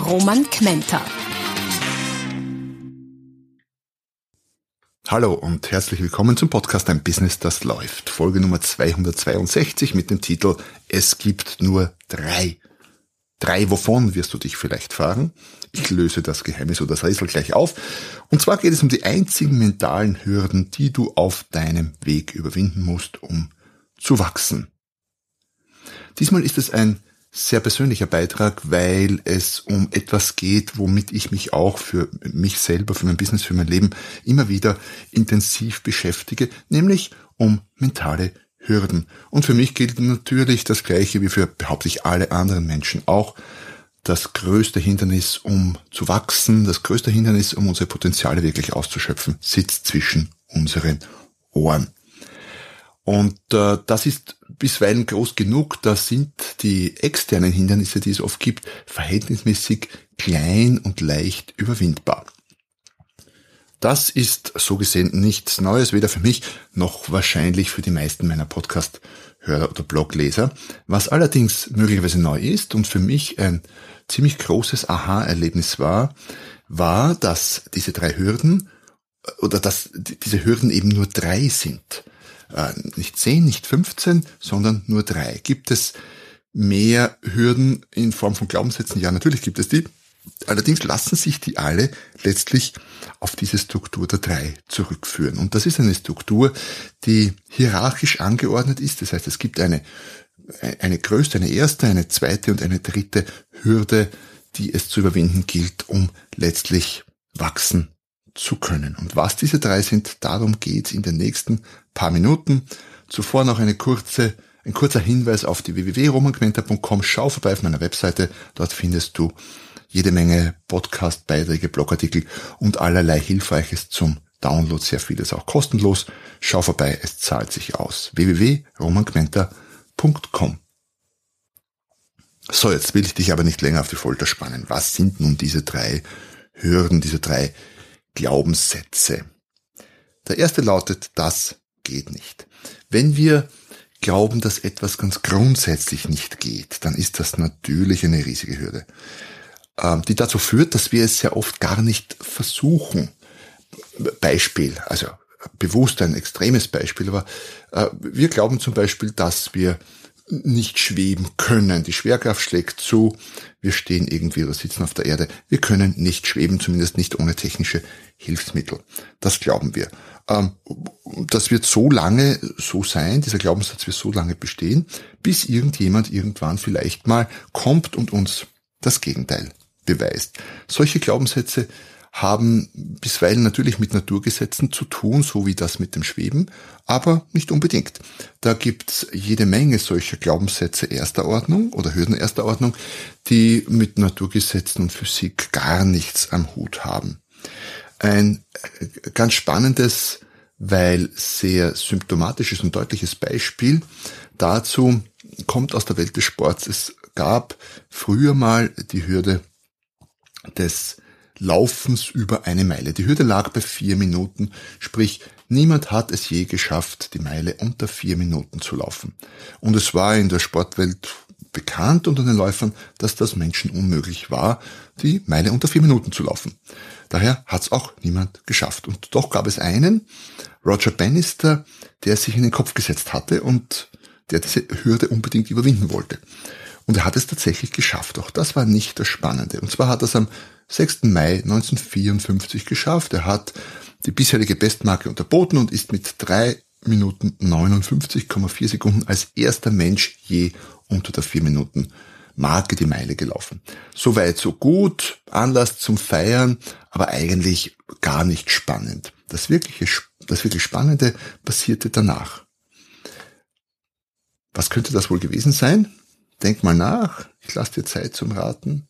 Roman Kmenter. Hallo und herzlich willkommen zum Podcast Ein Business, das läuft. Folge Nummer 262 mit dem Titel Es gibt nur drei. Drei wovon wirst du dich vielleicht fragen? Ich löse das Geheimnis oder das Rätsel gleich auf. Und zwar geht es um die einzigen mentalen Hürden, die du auf deinem Weg überwinden musst, um zu wachsen. Diesmal ist es ein sehr persönlicher Beitrag, weil es um etwas geht, womit ich mich auch für mich selber, für mein Business, für mein Leben immer wieder intensiv beschäftige, nämlich um mentale Hürden. Und für mich gilt natürlich das Gleiche wie für, behaupte ich, alle anderen Menschen auch. Das größte Hindernis, um zu wachsen, das größte Hindernis, um unsere Potenziale wirklich auszuschöpfen, sitzt zwischen unseren Ohren. Und äh, das ist bisweilen groß genug, da sind die externen Hindernisse, die es oft gibt, verhältnismäßig klein und leicht überwindbar. Das ist so gesehen nichts Neues, weder für mich noch wahrscheinlich für die meisten meiner Podcast-Hörer oder Blogleser. Was allerdings möglicherweise neu ist und für mich ein ziemlich großes Aha-Erlebnis war, war, dass diese drei Hürden oder dass diese Hürden eben nur drei sind äh, nicht 10, nicht 15, sondern nur drei. Gibt es mehr Hürden in Form von Glaubenssätzen? Ja, natürlich gibt es die. Allerdings lassen sich die alle letztlich auf diese Struktur der drei zurückführen. Und das ist eine Struktur, die hierarchisch angeordnet ist. Das heißt, es gibt eine, eine größte, eine erste, eine zweite und eine dritte Hürde, die es zu überwinden gilt, um letztlich wachsen zu können. Und was diese drei sind, darum geht in den nächsten paar Minuten. Zuvor noch eine kurze, ein kurzer Hinweis auf die www.romanquenter.com. Schau vorbei auf meiner Webseite. Dort findest du jede Menge Podcast-Beiträge, Blogartikel und allerlei Hilfreiches zum Download. Sehr vieles auch kostenlos. Schau vorbei, es zahlt sich aus. www.romanquenter.com. So, jetzt will ich dich aber nicht länger auf die Folter spannen. Was sind nun diese drei Hürden, diese drei Glaubenssätze. Der erste lautet, das geht nicht. Wenn wir glauben, dass etwas ganz grundsätzlich nicht geht, dann ist das natürlich eine riesige Hürde, ähm, die dazu führt, dass wir es sehr oft gar nicht versuchen. Beispiel, also bewusst ein extremes Beispiel, aber äh, wir glauben zum Beispiel, dass wir nicht schweben können. Die Schwerkraft schlägt zu. Wir stehen irgendwie oder sitzen auf der Erde. Wir können nicht schweben, zumindest nicht ohne technische Hilfsmittel. Das glauben wir. Ähm, das wird so lange so sein, dieser Glaubenssatz wird so lange bestehen, bis irgendjemand irgendwann vielleicht mal kommt und uns das Gegenteil beweist. Solche Glaubenssätze haben bisweilen natürlich mit Naturgesetzen zu tun, so wie das mit dem Schweben, aber nicht unbedingt. Da gibt's jede Menge solcher Glaubenssätze erster Ordnung oder Hürden erster Ordnung, die mit Naturgesetzen und Physik gar nichts am Hut haben. Ein äh, ganz spannendes, weil sehr symptomatisches und deutliches Beispiel dazu kommt aus der Welt des Sports. Es gab früher mal die Hürde des Laufens über eine Meile. Die Hürde lag bei vier Minuten, sprich niemand hat es je geschafft, die Meile unter vier Minuten zu laufen. Und es war in der Sportwelt bekannt unter den Läufern, dass das Menschen unmöglich war, die Meile unter vier Minuten zu laufen. Daher hat es auch niemand geschafft. Und doch gab es einen, Roger Bannister, der sich in den Kopf gesetzt hatte und der diese Hürde unbedingt überwinden wollte. Und er hat es tatsächlich geschafft. Auch das war nicht das Spannende. Und zwar hat er es am 6. Mai 1954 geschafft. Er hat die bisherige Bestmarke unterboten und ist mit 3 Minuten 59,4 Sekunden als erster Mensch je unter der 4 Minuten Marke die Meile gelaufen. Soweit so gut, Anlass zum Feiern, aber eigentlich gar nicht spannend. Das wirkliche, das wirklich Spannende passierte danach. Was könnte das wohl gewesen sein? Denk mal nach, ich lasse dir Zeit zum Raten.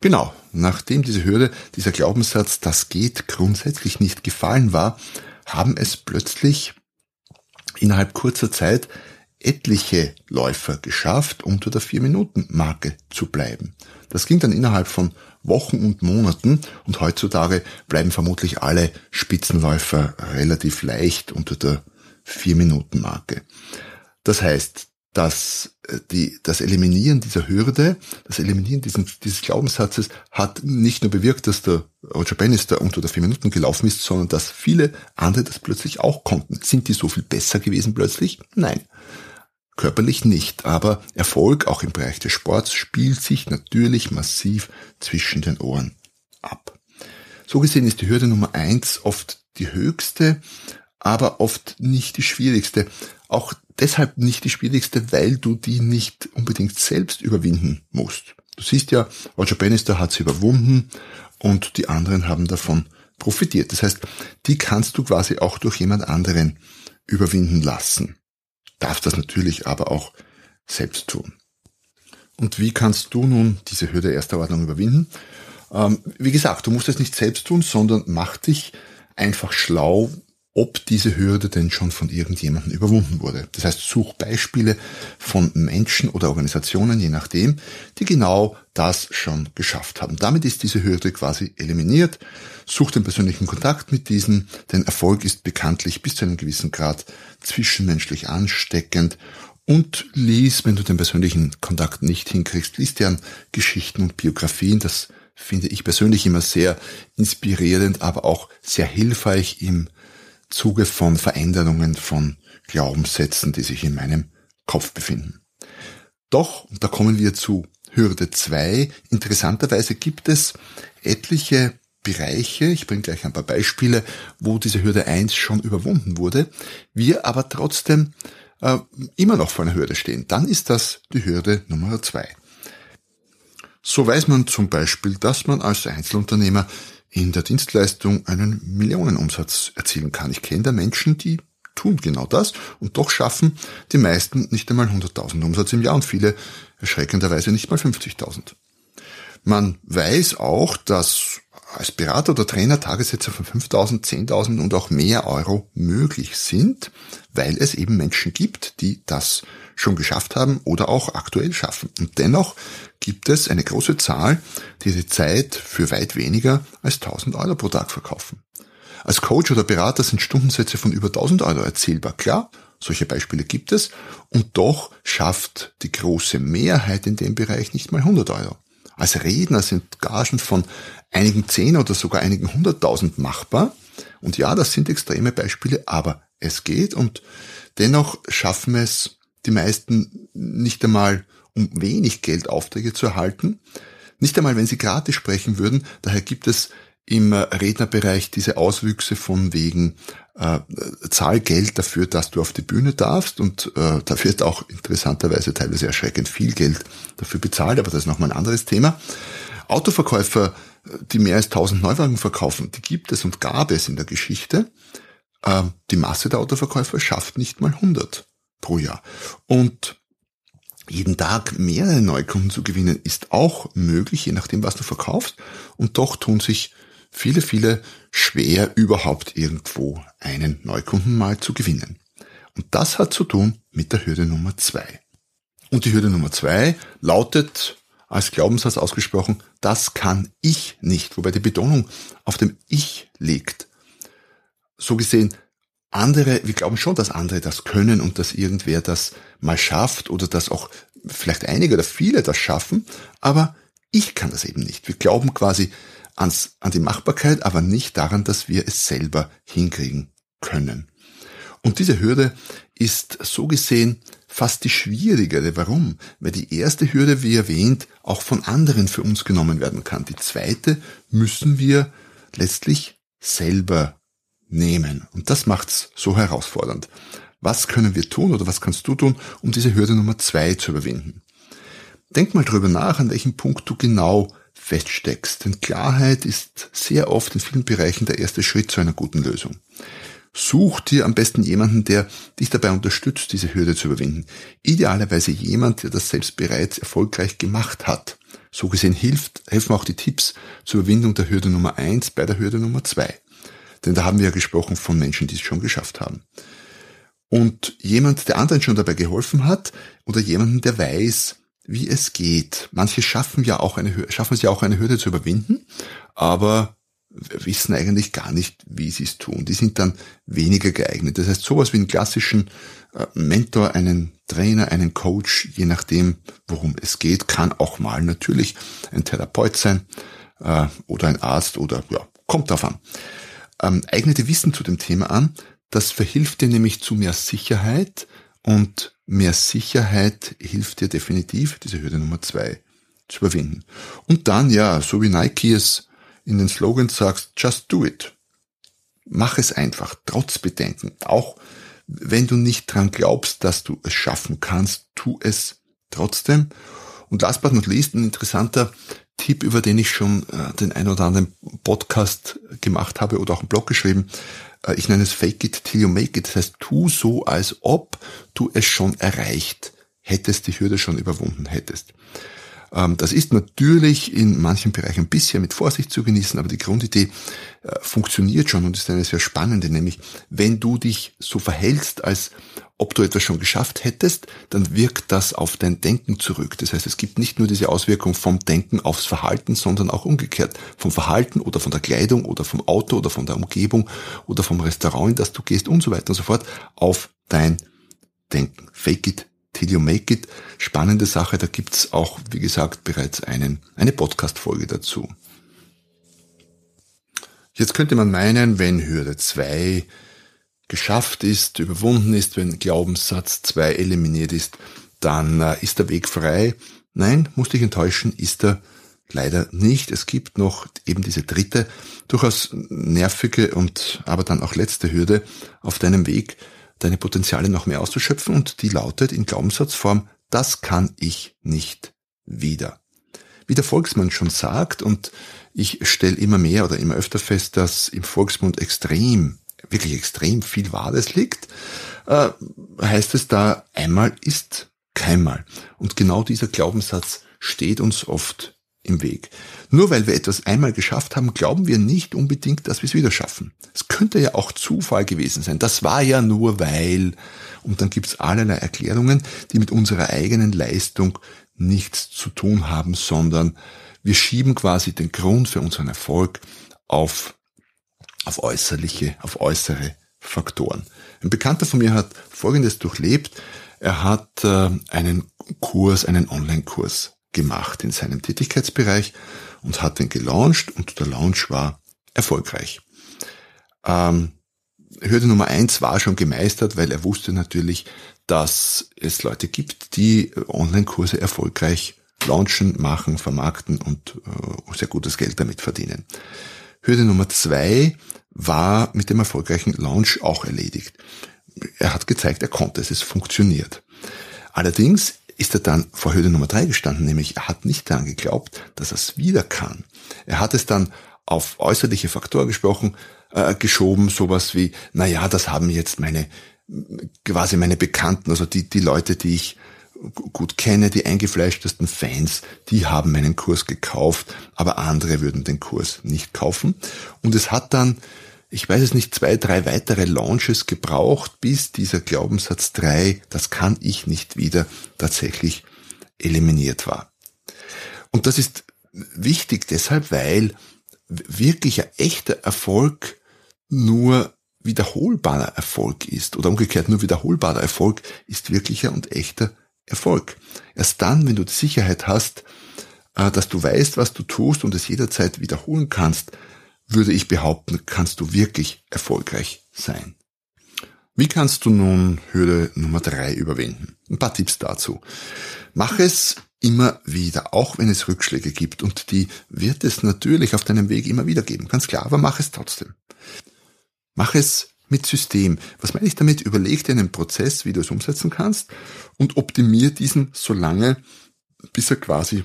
Genau, nachdem diese Hürde, dieser Glaubenssatz, das geht grundsätzlich nicht gefallen war, haben es plötzlich innerhalb kurzer Zeit etliche Läufer geschafft, unter der 4-Minuten-Marke zu bleiben. Das ging dann innerhalb von Wochen und Monaten und heutzutage bleiben vermutlich alle Spitzenläufer relativ leicht unter der 4-Minuten-Marke. Das heißt, dass äh, die, das Eliminieren dieser Hürde, das Eliminieren diesen, dieses Glaubenssatzes hat nicht nur bewirkt, dass der Roger Bannister unter der vier Minuten gelaufen ist, sondern dass viele andere das plötzlich auch konnten. Sind die so viel besser gewesen plötzlich? Nein. Körperlich nicht, aber Erfolg auch im Bereich des Sports spielt sich natürlich massiv zwischen den Ohren ab. So gesehen ist die Hürde Nummer eins oft die höchste, aber oft nicht die schwierigste. Auch deshalb nicht die schwierigste, weil du die nicht unbedingt selbst überwinden musst. Du siehst ja, Roger Bannister hat sie überwunden und die anderen haben davon profitiert. Das heißt, die kannst du quasi auch durch jemand anderen überwinden lassen darfst das natürlich aber auch selbst tun. Und wie kannst du nun diese Hürde erster Ordnung überwinden? Ähm, wie gesagt, du musst es nicht selbst tun, sondern mach dich einfach schlau, ob diese Hürde denn schon von irgendjemandem überwunden wurde. Das heißt, such Beispiele von Menschen oder Organisationen, je nachdem, die genau das schon geschafft haben. Damit ist diese Hürde quasi eliminiert. Such den persönlichen Kontakt mit diesen, denn Erfolg ist bekanntlich bis zu einem gewissen Grad zwischenmenschlich ansteckend und lies, wenn du den persönlichen Kontakt nicht hinkriegst, lies deren Geschichten und Biografien. Das finde ich persönlich immer sehr inspirierend, aber auch sehr hilfreich im Zuge von Veränderungen von Glaubenssätzen, die sich in meinem Kopf befinden. Doch, da kommen wir zu Hürde 2. Interessanterweise gibt es etliche Bereiche, ich bringe gleich ein paar Beispiele, wo diese Hürde 1 schon überwunden wurde, wir aber trotzdem äh, immer noch vor einer Hürde stehen. Dann ist das die Hürde Nummer 2. So weiß man zum Beispiel, dass man als Einzelunternehmer in der Dienstleistung einen Millionenumsatz erzielen kann. Ich kenne da Menschen, die tun genau das und doch schaffen die meisten nicht einmal 100.000 Umsatz im Jahr und viele erschreckenderweise nicht mal 50.000. Man weiß auch, dass als Berater oder Trainer Tagessätze von 5.000, 10.000 und auch mehr Euro möglich sind, weil es eben Menschen gibt, die das schon geschafft haben oder auch aktuell schaffen. Und dennoch gibt es eine große Zahl, die die Zeit für weit weniger als 1000 Euro pro Tag verkaufen. Als Coach oder Berater sind Stundensätze von über 1000 Euro erzielbar. Klar, solche Beispiele gibt es und doch schafft die große Mehrheit in dem Bereich nicht mal 100 Euro. Als Redner sind Gagen von einigen zehn oder sogar einigen hunderttausend machbar. Und ja, das sind extreme Beispiele, aber es geht und dennoch schaffen es die meisten nicht einmal um wenig Geld Aufträge zu erhalten. Nicht einmal, wenn sie gratis sprechen würden. Daher gibt es im Rednerbereich diese Auswüchse von wegen äh, zahl Geld dafür, dass du auf die Bühne darfst und äh, da wird auch interessanterweise teilweise erschreckend viel Geld dafür bezahlt, aber das ist nochmal ein anderes Thema. Autoverkäufer, die mehr als 1000 Neuwagen verkaufen, die gibt es und gab es in der Geschichte. Äh, die Masse der Autoverkäufer schafft nicht mal 100 pro Jahr. Und jeden Tag mehrere Neukunden zu gewinnen, ist auch möglich, je nachdem, was du verkaufst. Und doch tun sich viele, viele schwer, überhaupt irgendwo einen Neukunden mal zu gewinnen. Und das hat zu tun mit der Hürde Nummer zwei. Und die Hürde Nummer zwei lautet als Glaubenssatz ausgesprochen, das kann ich nicht, wobei die Betonung auf dem Ich liegt. So gesehen, andere, wir glauben schon, dass andere das können und dass irgendwer das mal schafft oder dass auch vielleicht einige oder viele das schaffen, aber ich kann das eben nicht. Wir glauben quasi ans, an die Machbarkeit, aber nicht daran, dass wir es selber hinkriegen können. Und diese Hürde ist so gesehen fast die schwierigere. Warum? Weil die erste Hürde, wie erwähnt, auch von anderen für uns genommen werden kann. Die zweite müssen wir letztlich selber nehmen. Und das macht's so herausfordernd. Was können wir tun oder was kannst du tun, um diese Hürde Nummer zwei zu überwinden? Denk mal drüber nach, an welchem Punkt du genau feststeckst. Denn Klarheit ist sehr oft in vielen Bereichen der erste Schritt zu einer guten Lösung. Such dir am besten jemanden, der dich dabei unterstützt, diese Hürde zu überwinden. Idealerweise jemand, der das selbst bereits erfolgreich gemacht hat. So gesehen hilft, helfen auch die Tipps zur Überwindung der Hürde Nummer eins bei der Hürde Nummer zwei. Denn da haben wir ja gesprochen von Menschen, die es schon geschafft haben. Und jemand, der anderen schon dabei geholfen hat, oder jemanden, der weiß, wie es geht. Manche schaffen ja auch eine, schaffen es ja auch eine Hürde zu überwinden, aber wissen eigentlich gar nicht, wie sie es tun. Die sind dann weniger geeignet. Das heißt, sowas wie einen klassischen äh, Mentor, einen Trainer, einen Coach, je nachdem, worum es geht, kann auch mal natürlich ein Therapeut sein äh, oder ein Arzt oder ja, kommt drauf an. Ähm, eignete Wissen zu dem Thema an, das verhilft dir nämlich zu mehr Sicherheit und mehr Sicherheit hilft dir definitiv, diese Hürde Nummer zwei zu überwinden. Und dann, ja, so wie Nike es in den Slogans sagst, just do it. Mach es einfach, trotz Bedenken. Auch wenn du nicht dran glaubst, dass du es schaffen kannst, tu es trotzdem. Und last but not least, ein interessanter Tipp, über den ich schon äh, den ein oder anderen Podcast gemacht habe oder auch einen Blog geschrieben. Äh, ich nenne es Fake it till you make it. Das heißt, tu so, als ob du es schon erreicht hättest, die Hürde schon überwunden hättest. Ähm, das ist natürlich in manchen Bereichen ein bisschen mit Vorsicht zu genießen, aber die Grundidee äh, funktioniert schon und ist eine sehr spannende, nämlich wenn du dich so verhältst, als ob du etwas schon geschafft hättest, dann wirkt das auf dein Denken zurück. Das heißt, es gibt nicht nur diese Auswirkung vom Denken aufs Verhalten, sondern auch umgekehrt. Vom Verhalten oder von der Kleidung oder vom Auto oder von der Umgebung oder vom Restaurant, in das du gehst und so weiter und so fort auf dein Denken. Fake it Till You Make It. Spannende Sache, da gibt's auch, wie gesagt, bereits einen, eine Podcast-Folge dazu. Jetzt könnte man meinen, wenn Hürde 2 geschafft ist, überwunden ist, wenn Glaubenssatz 2 eliminiert ist, dann äh, ist der Weg frei. Nein, musste ich enttäuschen, ist er leider nicht. Es gibt noch eben diese dritte, durchaus nervige und aber dann auch letzte Hürde auf deinem Weg, deine Potenziale noch mehr auszuschöpfen und die lautet in Glaubenssatzform, das kann ich nicht wieder. Wie der Volksmann schon sagt, und ich stelle immer mehr oder immer öfter fest, dass im Volksmund extrem, wirklich extrem viel Wahres liegt, äh, heißt es da, einmal ist keinmal. Und genau dieser Glaubenssatz steht uns oft im Weg. Nur weil wir etwas einmal geschafft haben, glauben wir nicht unbedingt, dass wir es wieder schaffen. Es könnte ja auch Zufall gewesen sein. Das war ja nur weil. Und dann gibt es allerlei Erklärungen, die mit unserer eigenen Leistung nichts zu tun haben, sondern wir schieben quasi den Grund für unseren Erfolg auf, auf äußerliche, auf äußere Faktoren. Ein Bekannter von mir hat Folgendes durchlebt. Er hat äh, einen Kurs, einen Online-Kurs gemacht in seinem Tätigkeitsbereich und hat den gelauncht und der Launch war erfolgreich. Ähm, Hürde Nummer eins war schon gemeistert, weil er wusste natürlich, dass es Leute gibt, die Online-Kurse erfolgreich launchen, machen, vermarkten und äh, sehr gutes Geld damit verdienen. Hürde Nummer zwei war mit dem erfolgreichen Launch auch erledigt. Er hat gezeigt, er konnte es, es funktioniert. Allerdings ist er dann vor Hürde Nummer drei gestanden, nämlich er hat nicht daran geglaubt, dass er es wieder kann. Er hat es dann auf äußerliche Faktoren gesprochen, äh, geschoben, sowas wie, na ja, das haben jetzt meine, quasi meine Bekannten, also die, die Leute, die ich gut kenne, die eingefleischtesten Fans, die haben meinen Kurs gekauft, aber andere würden den Kurs nicht kaufen. Und es hat dann ich weiß es nicht, zwei, drei weitere Launches gebraucht, bis dieser Glaubenssatz drei, das kann ich nicht wieder, tatsächlich eliminiert war. Und das ist wichtig deshalb, weil wirklicher echter Erfolg nur wiederholbarer Erfolg ist oder umgekehrt nur wiederholbarer Erfolg ist wirklicher und echter Erfolg. Erst dann, wenn du die Sicherheit hast, äh, dass du weißt, was du tust und es jederzeit wiederholen kannst, würde ich behaupten, kannst du wirklich erfolgreich sein. Wie kannst du nun Hürde Nummer drei überwinden? Ein paar Tipps dazu. Mach es immer wieder, auch wenn es Rückschläge gibt und die wird es natürlich auf deinem Weg immer wieder geben, ganz klar, aber mach es trotzdem. Mach es mit System. Was meine ich damit? Überleg dir einen Prozess, wie du es umsetzen kannst und optimier diesen so lange, bis er quasi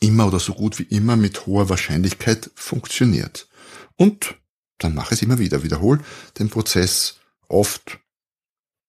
immer oder so gut wie immer mit hoher Wahrscheinlichkeit funktioniert. Und dann mach es immer wieder. Wiederhol den Prozess oft,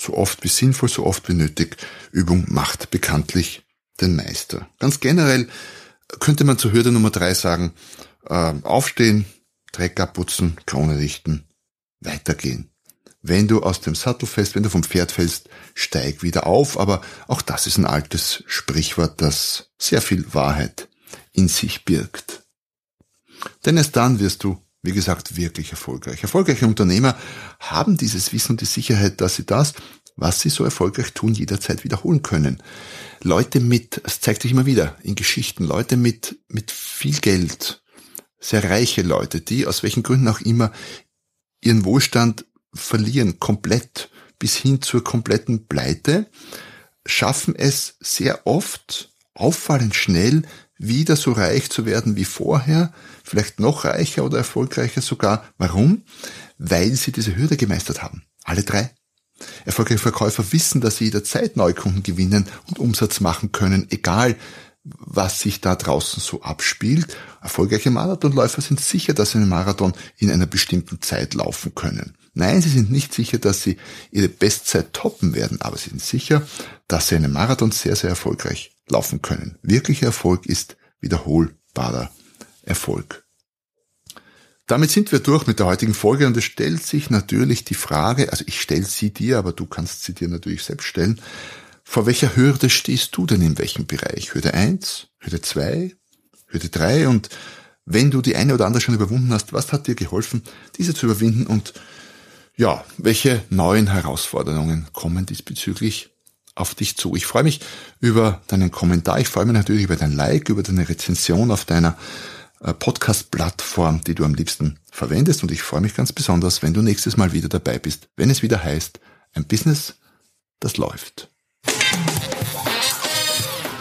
so oft wie sinnvoll, so oft wie nötig. Übung macht bekanntlich den Meister. Ganz generell könnte man zur Hürde Nummer drei sagen, äh, aufstehen, Dreck abputzen, Krone richten, weitergehen. Wenn du aus dem Sattel fällst, wenn du vom Pferd fällst, steig wieder auf. Aber auch das ist ein altes Sprichwort, das sehr viel Wahrheit in sich birgt. Denn erst dann wirst du, wie gesagt, wirklich erfolgreich. Erfolgreiche Unternehmer haben dieses Wissen und die Sicherheit, dass sie das, was sie so erfolgreich tun, jederzeit wiederholen können. Leute mit, es zeigt sich immer wieder in Geschichten, Leute mit, mit viel Geld, sehr reiche Leute, die aus welchen Gründen auch immer ihren Wohlstand verlieren, komplett bis hin zur kompletten Pleite, schaffen es sehr oft auffallend schnell wieder so reich zu werden wie vorher, vielleicht noch reicher oder erfolgreicher sogar. Warum? Weil sie diese Hürde gemeistert haben. Alle drei. Erfolgreiche Verkäufer wissen, dass sie jederzeit Neukunden gewinnen und Umsatz machen können, egal was sich da draußen so abspielt. Erfolgreiche Marathonläufer sind sicher, dass sie einen Marathon in einer bestimmten Zeit laufen können. Nein, sie sind nicht sicher, dass sie ihre Bestzeit toppen werden, aber sie sind sicher, dass sie einen Marathon sehr, sehr erfolgreich laufen können. Wirklicher Erfolg ist wiederholbarer Erfolg. Damit sind wir durch mit der heutigen Folge und es stellt sich natürlich die Frage, also ich stelle sie dir, aber du kannst sie dir natürlich selbst stellen, vor welcher Hürde stehst du denn in welchem Bereich? Hürde 1, Hürde 2, Hürde 3 und wenn du die eine oder andere schon überwunden hast, was hat dir geholfen, diese zu überwinden und ja, welche neuen Herausforderungen kommen diesbezüglich auf dich zu? Ich freue mich über deinen Kommentar, ich freue mich natürlich über dein Like, über deine Rezension auf deiner äh, Podcast-Plattform, die du am liebsten verwendest und ich freue mich ganz besonders, wenn du nächstes Mal wieder dabei bist, wenn es wieder heißt, ein Business, das läuft.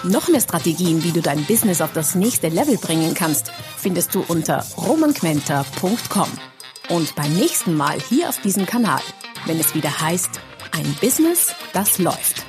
Noch mehr Strategien, wie du dein Business auf das nächste Level bringen kannst, findest du unter romanquenter.com. Und beim nächsten Mal hier auf diesem Kanal, wenn es wieder heißt, ein Business, das läuft.